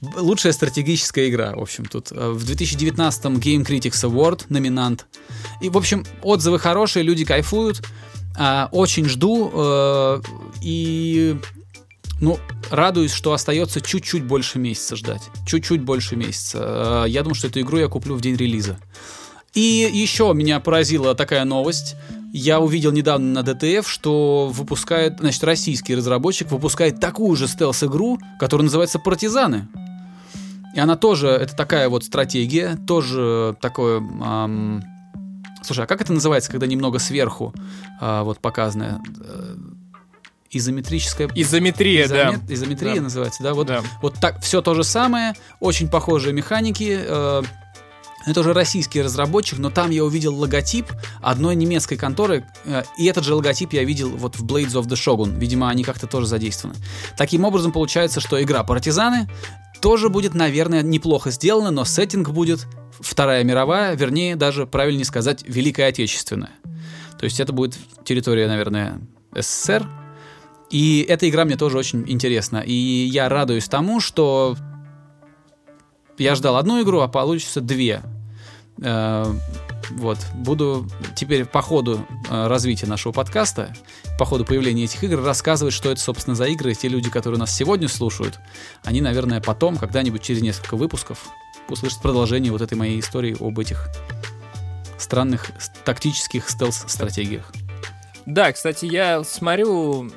лучшая стратегическая игра, в общем, тут. Э, в 2019 Game Critics Award номинант. И, в общем, отзывы хорошие, люди кайфуют. А, очень жду э, и ну, радуюсь, что остается чуть-чуть больше месяца ждать. Чуть-чуть больше месяца. Э, я думаю, что эту игру я куплю в день релиза. И еще меня поразила такая новость. Я увидел недавно на DTF, что выпускает, значит, российский разработчик выпускает такую же стелс-игру, которая называется «Партизаны». И она тоже, это такая вот стратегия, тоже такое... Эм, Слушай, а как это называется, когда немного сверху а, вот показано? Изометрическая... Изометрия, Изоме... да. Изометрия да. называется, да? Вот, да. вот так, все то же самое, очень похожие механики. Э, это уже российский разработчик, но там я увидел логотип одной немецкой конторы, э, и этот же логотип я видел вот в Blades of the Shogun. Видимо, они как-то тоже задействованы. Таким образом, получается, что игра «Партизаны» тоже будет, наверное, неплохо сделана, но сеттинг будет Вторая мировая, вернее, даже правильнее сказать, Великая Отечественная. То есть это будет территория, наверное, СССР. И эта игра мне тоже очень интересна. И я радуюсь тому, что я ждал одну игру, а получится две. Э, вот. Буду теперь по ходу э, развития нашего подкаста, по ходу появления этих игр, рассказывать, что это, собственно, за игры. Те люди, которые нас сегодня слушают, они, наверное, потом, когда-нибудь через несколько выпусков, услышать продолжение вот этой моей истории об этих странных тактических стелс-стратегиях. Да, кстати, я смотрю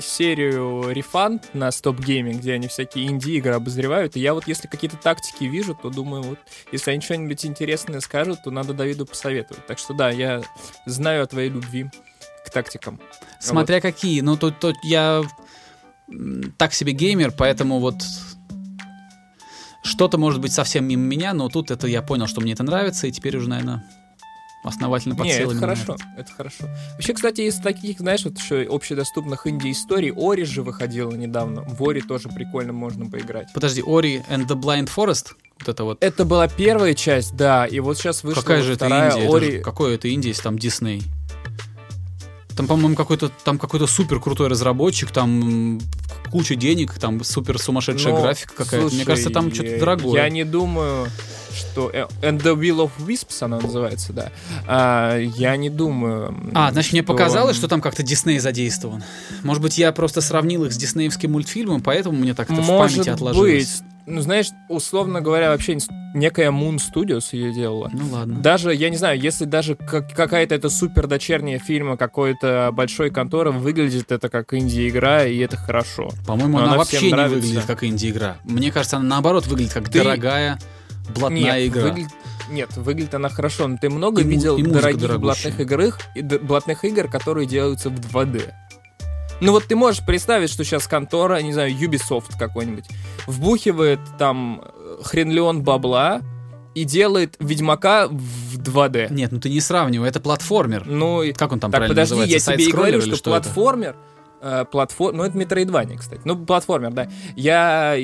серию Refund на Stop Gaming, где они всякие инди-игры обозревают, и я вот если какие-то тактики вижу, то думаю, вот если они что-нибудь интересное скажут, то надо Давиду посоветовать. Так что да, я знаю о твоей любви к тактикам. Смотря вот. какие, ну тут, тут я так себе геймер, поэтому вот что-то может быть совсем мимо меня, но тут это я понял, что мне это нравится, и теперь уже, наверное, основательно подсел. Не, это хорошо, это. это хорошо. Вообще, кстати, из таких, знаешь, вот еще общедоступных инди-историй, Ори же выходила недавно. В Ори тоже прикольно можно поиграть. Подожди, Ори and the Blind Forest? Вот это вот. Это была первая часть, да, и вот сейчас вышла Какая же вторая это Индия? Ори... Это же, какое это Индия, если там Дисней? Там, по-моему, какой-то там какой-то супер крутой разработчик, там куча денег, там супер сумасшедшая Но, графика какая-то. Мне кажется, там что-то дорогое. Я не думаю, что And the Will of Wisps она называется, да. А, я не думаю. А, значит, что... мне показалось, что там как-то Дисней задействован. Может быть, я просто сравнил их с диснеевским мультфильмом, поэтому мне так это Может в памяти отложилось. Быть ну, знаешь, условно говоря, вообще некая Moon Studios ее делала. Ну ладно. Даже, я не знаю, если даже как, какая-то это супер дочерняя фильма какой-то большой конторы, выглядит это как инди-игра, и это хорошо. По-моему, она, она вообще не выглядит как инди-игра. Мне кажется, она наоборот выглядит как Ты... дорогая, блатная Нет, игра. Выглядит... Нет, выглядит она хорошо, но ты много и видел и дорогих блатных игр, и блатных игр, которые делаются в 2D. Ну вот ты можешь представить, что сейчас контора, не знаю, Ubisoft какой-нибудь, вбухивает там э, хрен бабла, и делает Ведьмака в 2D. Нет, ну ты не сравнивай, это платформер. Ну, как он там так, правильно подожди, называется? я тебе и говорю, что, что платформер, э, платформ... Ну, это Metroidvania, кстати. Ну, платформер, да. Я...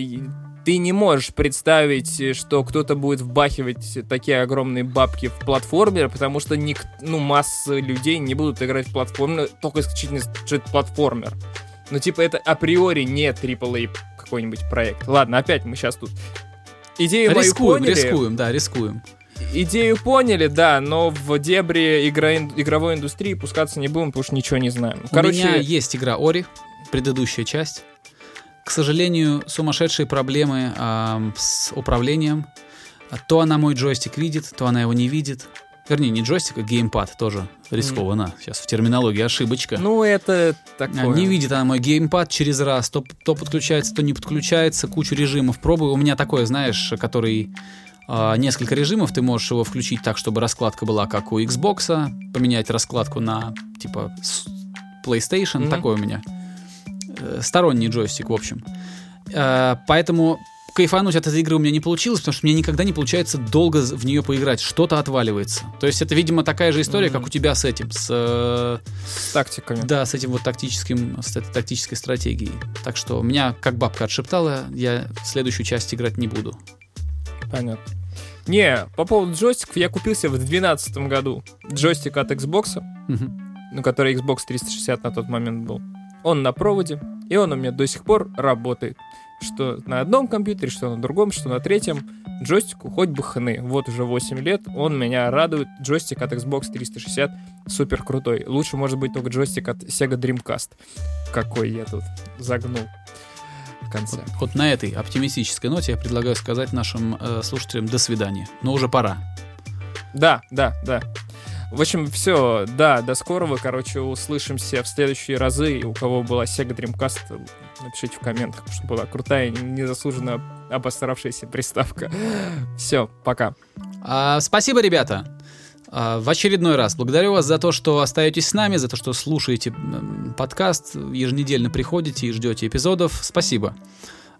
Ты не можешь представить, что кто-то будет вбахивать такие огромные бабки в платформер, потому что ник... ну, масса людей не будут играть в платформер только исключительно, что это платформер. Ну, типа, это априори не AAA какой-нибудь проект. Ладно, опять мы сейчас тут идею рискуем, поняли. Рискуем, да, рискуем. Идею поняли, да, но в дебри игра, игровой индустрии пускаться не будем, потому что ничего не знаем. Короче... У меня есть игра Ори, предыдущая часть. К сожалению, сумасшедшие проблемы э, с управлением. То она мой джойстик видит, то она его не видит. Вернее, не джойстик, а геймпад тоже рискованно. Mm. Сейчас в терминологии ошибочка. Ну, это такое. Не видит она мой геймпад через раз. То, то подключается, то не подключается. Кучу режимов пробую. У меня такое, знаешь, который... Э, несколько режимов. Ты можешь его включить так, чтобы раскладка была как у Xbox. Поменять раскладку на, типа, PlayStation. Mm-hmm. Такой у меня. Э, сторонний джойстик, в общем. Э, поэтому кайфануть от этой игры у меня не получилось, потому что мне никогда не получается долго в нее поиграть. Что-то отваливается. То есть это, видимо, такая же история, mm-hmm. как у тебя с этим, с... Э, с тактиками. Да, с этим вот тактическим, с этой тактической стратегией. Так что меня, как бабка отшептала, я следующую часть играть не буду. Понятно. Не, по поводу джойстиков, я купился в 2012 году джойстик от Xbox, mm-hmm. ну, который Xbox 360 на тот момент был. Он на проводе, и он у меня до сих пор работает что на одном компьютере, что на другом, что на третьем. Джойстику хоть бы хны. Вот уже 8 лет, он меня радует. Джойстик от Xbox 360 супер крутой. Лучше может быть только джойстик от Sega Dreamcast. Какой я тут загнул в конце. Вот, вот на этой оптимистической ноте я предлагаю сказать нашим э, слушателям до свидания. Но уже пора. Да, да, да. В общем, все, да, до скорого, короче, услышимся в следующие разы. У кого была Sega Dreamcast, напишите в комментах, что была крутая, незаслуженно обостаравшаяся приставка. Все, пока. А, спасибо, ребята. А, в очередной раз благодарю вас за то, что остаетесь с нами, за то, что слушаете подкаст, еженедельно приходите и ждете эпизодов. Спасибо.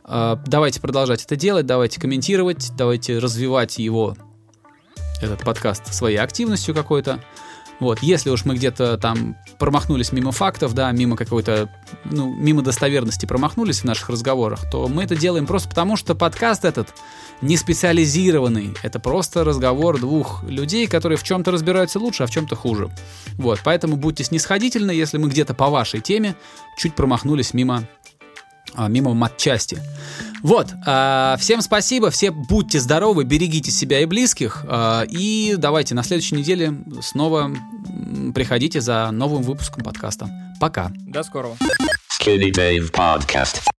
А, давайте продолжать это делать, давайте комментировать, давайте развивать его этот подкаст своей активностью какой-то. Вот, если уж мы где-то там промахнулись мимо фактов, да, мимо какой-то, ну, мимо достоверности промахнулись в наших разговорах, то мы это делаем просто потому, что подкаст этот не специализированный. Это просто разговор двух людей, которые в чем-то разбираются лучше, а в чем-то хуже. Вот, поэтому будьте снисходительны, если мы где-то по вашей теме чуть промахнулись мимо а, мимо матчасти. Вот, э, всем спасибо, все будьте здоровы, берегите себя и близких, э, и давайте на следующей неделе снова приходите за новым выпуском подкаста. Пока. До скорого. Skinny Dave Podcast.